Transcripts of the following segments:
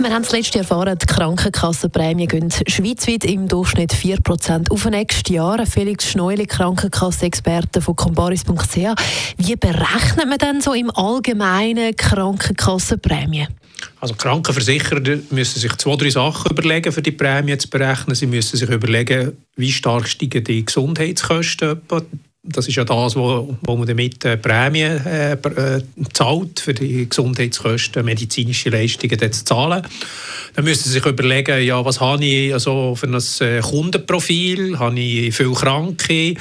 wir haben es letztes Jahr erfahren, die Krankenkassenprämien gehen schweizweit im Durchschnitt 4% auf nächstes Jahr. Felix Schneuli, Krankenkassenexperte von comparis.ch. Wie berechnet man denn so im Allgemeinen Krankenkassenprämien? Also Krankenversicherer müssen sich zwei, drei Sachen überlegen, für die Prämie zu berechnen. Sie müssen sich überlegen, wie stark steigen die Gesundheitskosten das ist ja das, wo, wo man damit äh, Prämien äh, äh, zahlt, für die Gesundheitskosten, medizinische Leistungen zu zahlen. Dann müssen Sie sich überlegen, ja, was habe ich also für ein äh, Kundenprofil, habe ich viele Kranke,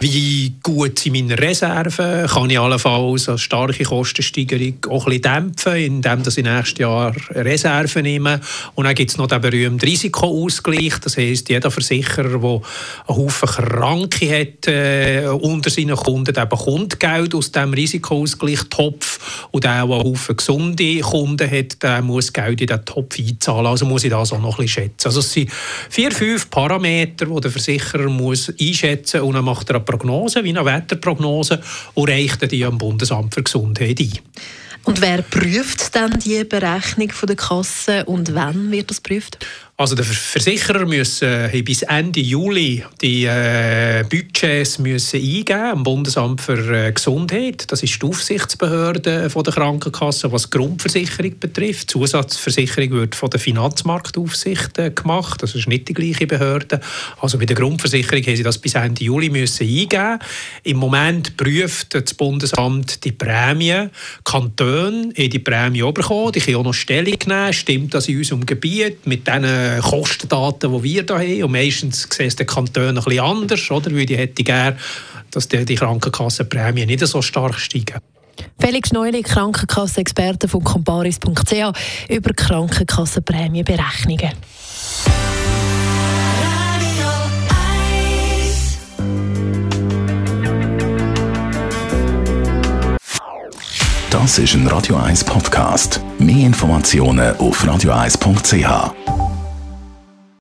wie gut sind meine Reserven, kann ich allenfalls eine starke Kostensteigerung auch ein bisschen dämpfen, indem ich nächstes Jahr Reserven nehme. Und dann gibt es noch den berühmten Risikoausgleich, das heisst, jeder Versicherer, der einen Haufen Kranke hat, äh, unter seinen Kunden, der bekommt Geld aus diesem Risikoausgleichstopf und der, der einen gesunde Kunden hat, der muss Geld in diesen Topf einzahlen. Also muss ich das auch noch ein bisschen schätzen. Also es sind vier, fünf Parameter, die der Versicherer muss einschätzen muss und dann macht er eine Prognose, wie eine Wetterprognose und reicht die am Bundesamt für Gesundheit ein. Und wer prüft dann die Berechnung der Kasse und wann wird das geprüft? Also der Versicherer müssen äh, bis Ende Juli die äh, Budgets müssen eingeben am Bundesamt für äh, Gesundheit. Das ist die Aufsichtsbehörde von der Krankenkasse, was die Grundversicherung betrifft. Die Zusatzversicherung wird von der Finanzmarktaufsicht gemacht. Das ist nicht die gleiche Behörde. Also bei der Grundversicherung haben sie das bis Ende Juli müssen eingeben. Im Moment prüft das Bundesamt die Prämie. Kantone haben die Prämie bekommen. Die können auch noch Stellung nehmen. Stimmt das in unserem Gebiet mit diesen äh, Kostendaten, die wir hier haben. Und meistens sehen es die Kantone ein bisschen anders, oder? weil die hätte gerne, dass die, die Krankenkassenprämien nicht so stark steigen. Felix Neuli, Krankenkassenexperte von comparis.ch über Krankenkassenprämienberechnungen. Das ist ein Radio 1 Podcast. Mehr Informationen auf radio1.ch.